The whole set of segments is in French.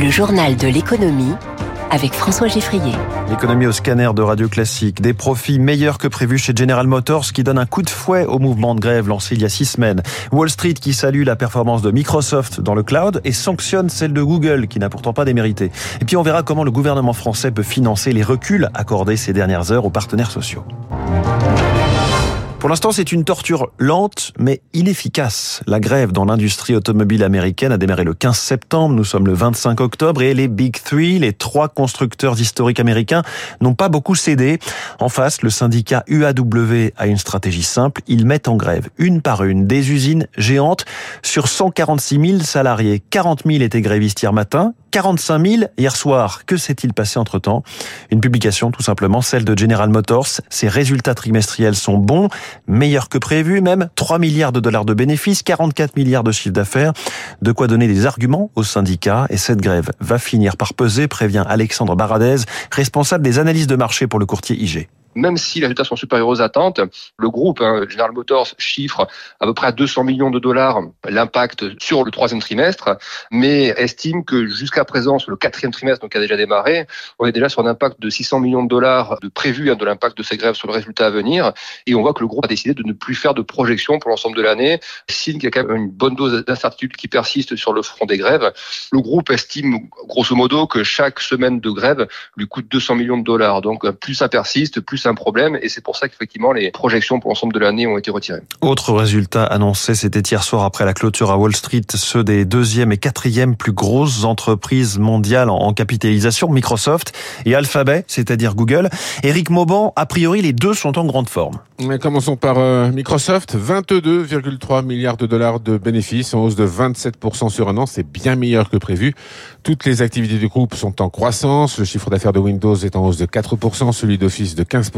Le journal de l'économie avec François Geffrier. L'économie au scanner de Radio Classique. Des profits meilleurs que prévus chez General Motors qui donne un coup de fouet au mouvement de grève lancé il y a six semaines. Wall Street qui salue la performance de Microsoft dans le cloud et sanctionne celle de Google qui n'a pourtant pas démérité. Et puis on verra comment le gouvernement français peut financer les reculs accordés ces dernières heures aux partenaires sociaux. Pour l'instant, c'est une torture lente mais inefficace. La grève dans l'industrie automobile américaine a démarré le 15 septembre. Nous sommes le 25 octobre et les Big Three, les trois constructeurs historiques américains, n'ont pas beaucoup cédé. En face, le syndicat UAW a une stratégie simple. Ils mettent en grève une par une des usines géantes sur 146 000 salariés. 40 000 étaient grévistes hier matin, 45 000 hier soir. Que s'est-il passé entre-temps? Une publication tout simplement, celle de General Motors. Ses résultats trimestriels sont bons, meilleurs que prévu même. 3 milliards de dollars de bénéfices, 44 milliards de chiffre d'affaires. De quoi donner des arguments aux syndicats. Et cette grève va finir par peser, prévient Alexandre Baradez, responsable des analyses de marché pour le courtier IG même si les résultats sont supérieurs aux attentes, le groupe hein, General Motors chiffre à peu près à 200 millions de dollars l'impact sur le troisième trimestre, mais estime que jusqu'à présent, sur le quatrième trimestre, donc qui a déjà démarré, on est déjà sur un impact de 600 millions de dollars de prévu hein, de l'impact de ces grèves sur le résultat à venir. Et on voit que le groupe a décidé de ne plus faire de projection pour l'ensemble de l'année, signe qu'il y a quand même une bonne dose d'incertitude qui persiste sur le front des grèves. Le groupe estime grosso modo que chaque semaine de grève lui coûte 200 millions de dollars. Donc plus ça persiste, plus un problème et c'est pour ça qu'effectivement les projections pour l'ensemble de l'année ont été retirées. Autre résultat annoncé, c'était hier soir après la clôture à Wall Street, ceux des deuxième et quatrième plus grosses entreprises mondiales en capitalisation, Microsoft et Alphabet, c'est-à-dire Google. Eric Mauban, a priori les deux sont en grande forme. Mais commençons par euh, Microsoft, 22,3 milliards de dollars de bénéfices en hausse de 27% sur un an, c'est bien meilleur que prévu. Toutes les activités du groupe sont en croissance, le chiffre d'affaires de Windows est en hausse de 4%, celui d'Office de 15%.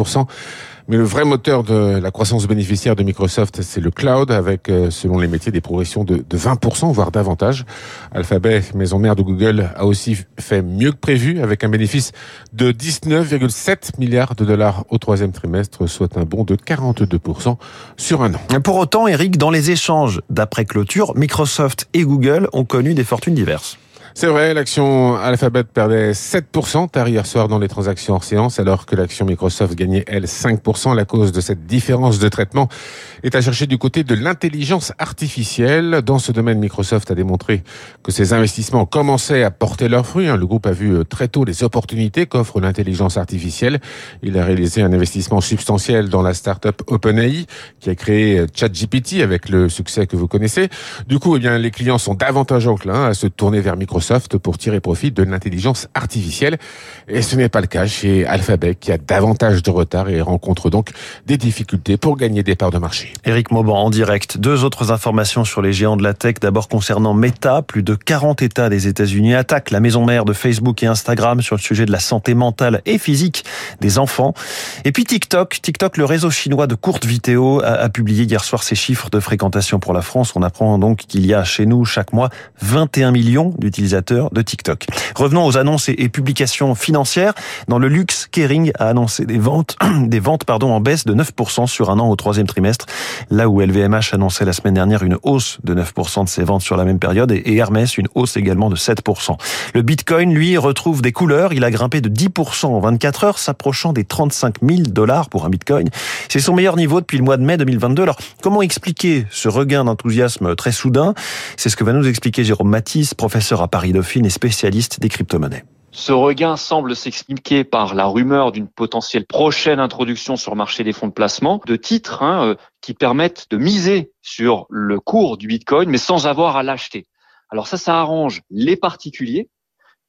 Mais le vrai moteur de la croissance bénéficiaire de Microsoft, c'est le cloud, avec, euh, selon les métiers, des progressions de, 20%, voire davantage. Alphabet, maison mère de Google, a aussi fait mieux que prévu, avec un bénéfice de 19,7 milliards de dollars au troisième trimestre, soit un bond de 42% sur un an. Pour autant, Eric, dans les échanges d'après clôture, Microsoft et Google ont connu des fortunes diverses. C'est vrai, l'action Alphabet perdait 7% tard hier soir dans les transactions hors séance, alors que l'action Microsoft gagnait, elle, 5%. La cause de cette différence de traitement est à chercher du côté de l'intelligence artificielle. Dans ce domaine, Microsoft a démontré que ses investissements commençaient à porter leurs fruits. Hein. Le groupe a vu euh, très tôt les opportunités qu'offre l'intelligence artificielle. Il a réalisé un investissement substantiel dans la start-up OpenAI, qui a créé euh, ChatGPT avec le succès que vous connaissez. Du coup, eh bien, les clients sont davantage enclins à se tourner vers Microsoft pour tirer profit de l'intelligence artificielle. Et ce n'est pas le cas chez Alphabet qui a davantage de retard et rencontre donc des difficultés pour gagner des parts de marché. Éric Mauban en direct. Deux autres informations sur les géants de la tech. D'abord concernant Meta, plus de 40 États des États-Unis attaquent la maison mère de Facebook et Instagram sur le sujet de la santé mentale et physique des enfants. Et puis TikTok, TikTok, le réseau chinois de courtes vidéos, a, publié hier soir ses chiffres de fréquentation pour la France. On apprend donc qu'il y a chez nous chaque mois 21 millions d'utilisateurs de TikTok. Revenons aux annonces et publications financières. Dans le luxe, Kering a annoncé des ventes, des ventes pardon, en baisse de 9% sur un an au troisième trimestre, là où LVMH annonçait la semaine dernière une hausse de 9% de ses ventes sur la même période et Hermès une hausse également de 7%. Le Bitcoin, lui, retrouve des couleurs. Il a grimpé de 10% en 24 heures, s'approchant des 35 000 dollars pour un Bitcoin. C'est son meilleur niveau depuis le mois de mai 2022. Alors, comment expliquer ce regain d'enthousiasme très soudain? C'est ce que va nous expliquer Jérôme Matisse, professeur à Paris Dauphine et spécialiste des crypto-monnaies. Ce regain semble s'expliquer par la rumeur d'une potentielle prochaine introduction sur le marché des fonds de placement de titres hein, euh, qui permettent de miser sur le cours du Bitcoin, mais sans avoir à l'acheter. Alors ça, ça arrange les particuliers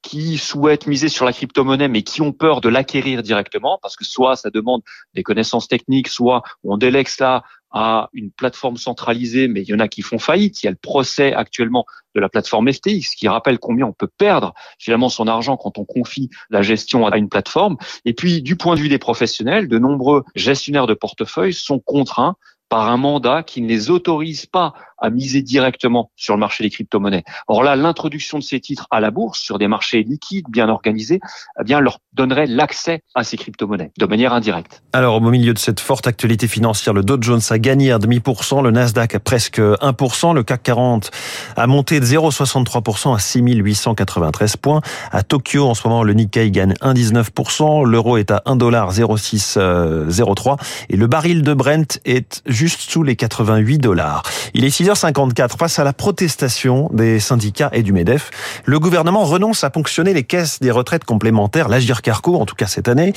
qui souhaitent miser sur la crypto-monnaie mais qui ont peur de l'acquérir directement parce que soit ça demande des connaissances techniques, soit on délègue cela à une plateforme centralisée, mais il y en a qui font faillite. Il y a le procès actuellement de la plateforme FTX qui rappelle combien on peut perdre finalement son argent quand on confie la gestion à une plateforme. Et puis, du point de vue des professionnels, de nombreux gestionnaires de portefeuille sont contraints par un mandat qui ne les autorise pas à miser directement sur le marché des crypto-monnaies. Or là, l'introduction de ces titres à la bourse sur des marchés liquides, bien organisés, eh bien, leur donnerait l'accès à ces crypto-monnaies de manière indirecte. Alors, au milieu de cette forte actualité financière, le Dow Jones a gagné un demi pour cent, le Nasdaq a presque 1%, le CAC 40 a monté de 0,63% à 6893 points. À Tokyo, en ce moment, le Nikkei gagne 1,19%, l'euro est à 1,0603 et le baril de Brent est juste sous les 88 dollars. Il est 6h54 face à la protestation des syndicats et du MEDEF. Le gouvernement renonce à ponctionner les caisses des retraites complémentaires, l'Agir Carco, en tout cas cette année.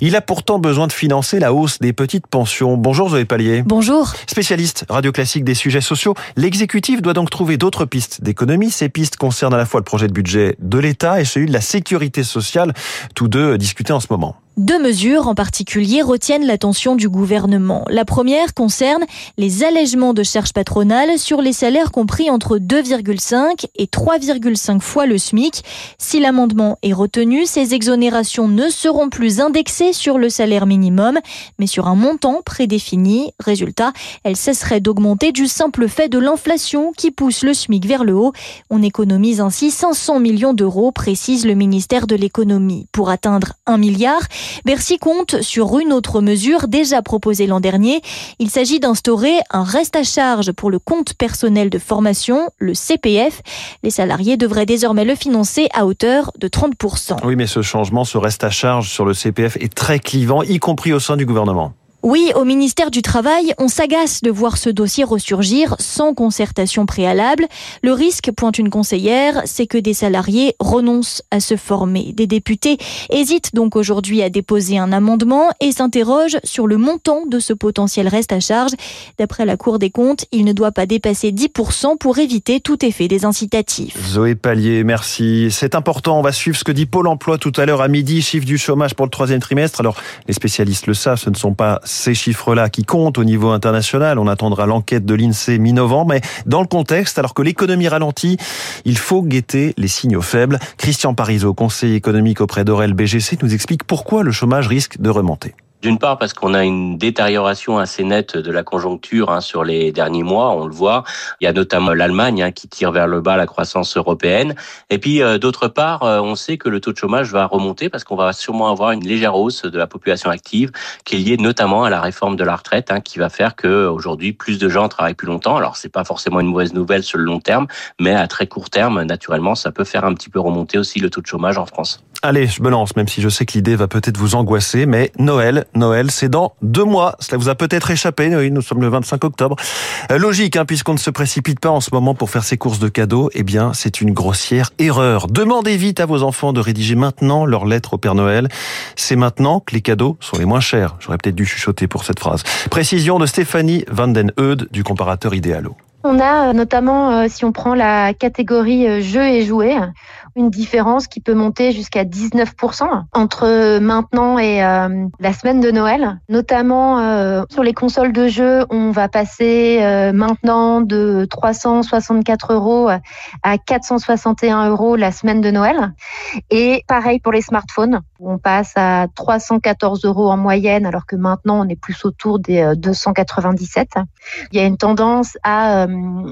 Il a pourtant besoin de financer la hausse des petites pensions. Bonjour Zoé Pallier. Bonjour. Spécialiste radio classique des sujets sociaux, l'exécutif doit donc trouver d'autres pistes d'économie. Ces pistes concernent à la fois le projet de budget de l'État et celui de la sécurité sociale, tous deux discutés en ce moment. Deux mesures en particulier retiennent l'attention du gouvernement. La première concerne les allègements de charges patronales sur les salaires compris entre 2,5 et 3,5 fois le SMIC. Si l'amendement est retenu, ces exonérations ne seront plus indexées sur le salaire minimum, mais sur un montant prédéfini. Résultat, elles cesseraient d'augmenter du simple fait de l'inflation qui pousse le SMIC vers le haut. On économise ainsi 500 millions d'euros, précise le ministère de l'économie. Pour atteindre un milliard, Bercy compte sur une autre mesure déjà proposée l'an dernier. Il s'agit d'instaurer un reste à charge pour le compte personnel de formation, le CPF. Les salariés devraient désormais le financer à hauteur de 30%. Oui, mais ce changement, ce reste à charge sur le CPF est très clivant, y compris au sein du gouvernement. Oui, au ministère du Travail, on s'agace de voir ce dossier ressurgir sans concertation préalable. Le risque, pointe une conseillère, c'est que des salariés renoncent à se former. Des députés hésitent donc aujourd'hui à déposer un amendement et s'interrogent sur le montant de ce potentiel reste à charge. D'après la Cour des comptes, il ne doit pas dépasser 10% pour éviter tout effet des incitatifs. Zoé Pallier, merci. C'est important, on va suivre ce que dit Pôle emploi tout à l'heure à midi, chiffre du chômage pour le troisième trimestre. Alors, les spécialistes le savent, ce ne sont pas ces chiffres-là qui comptent au niveau international. On attendra l'enquête de l'INSEE mi-novembre, mais dans le contexte, alors que l'économie ralentit, il faut guetter les signaux faibles. Christian Parizeau, conseiller économique auprès d'Aurel BGC, nous explique pourquoi le chômage risque de remonter. D'une part parce qu'on a une détérioration assez nette de la conjoncture hein, sur les derniers mois, on le voit. Il y a notamment l'Allemagne hein, qui tire vers le bas la croissance européenne. Et puis euh, d'autre part, euh, on sait que le taux de chômage va remonter parce qu'on va sûrement avoir une légère hausse de la population active qui est liée notamment à la réforme de la retraite hein, qui va faire que aujourd'hui plus de gens travaillent plus longtemps. Alors c'est pas forcément une mauvaise nouvelle sur le long terme, mais à très court terme, naturellement, ça peut faire un petit peu remonter aussi le taux de chômage en France. Allez, je me lance, même si je sais que l'idée va peut-être vous angoisser, mais Noël, Noël, c'est dans deux mois. Cela vous a peut-être échappé. Oui, nous sommes le 25 octobre. Euh, logique, hein, puisqu'on ne se précipite pas en ce moment pour faire ses courses de cadeaux. Eh bien, c'est une grossière erreur. Demandez vite à vos enfants de rédiger maintenant leur lettre au Père Noël. C'est maintenant que les cadeaux sont les moins chers. J'aurais peut-être dû chuchoter pour cette phrase. Précision de Stéphanie Van den Eud du comparateur Idéalo. On a euh, notamment, euh, si on prend la catégorie jeux et jouets, une différence qui peut monter jusqu'à 19% entre maintenant et euh, la semaine de Noël. Notamment euh, sur les consoles de jeux, on va passer euh, maintenant de 364 euros à 461 euros la semaine de Noël. Et pareil pour les smartphones, on passe à 314 euros en moyenne, alors que maintenant on est plus autour des 297. Il y a une tendance à,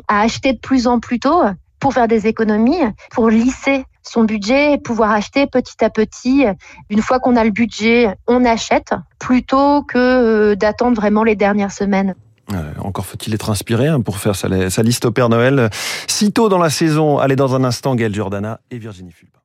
à acheter de plus en plus tôt pour faire des économies, pour lisser son budget et pouvoir acheter petit à petit. Une fois qu'on a le budget, on achète plutôt que euh, d'attendre vraiment les dernières semaines. encore faut-il être inspiré hein, pour faire sa, liste au Père Noël. Sitôt dans la saison, allez dans un instant, Gaël Giordana et Virginie Fulpa.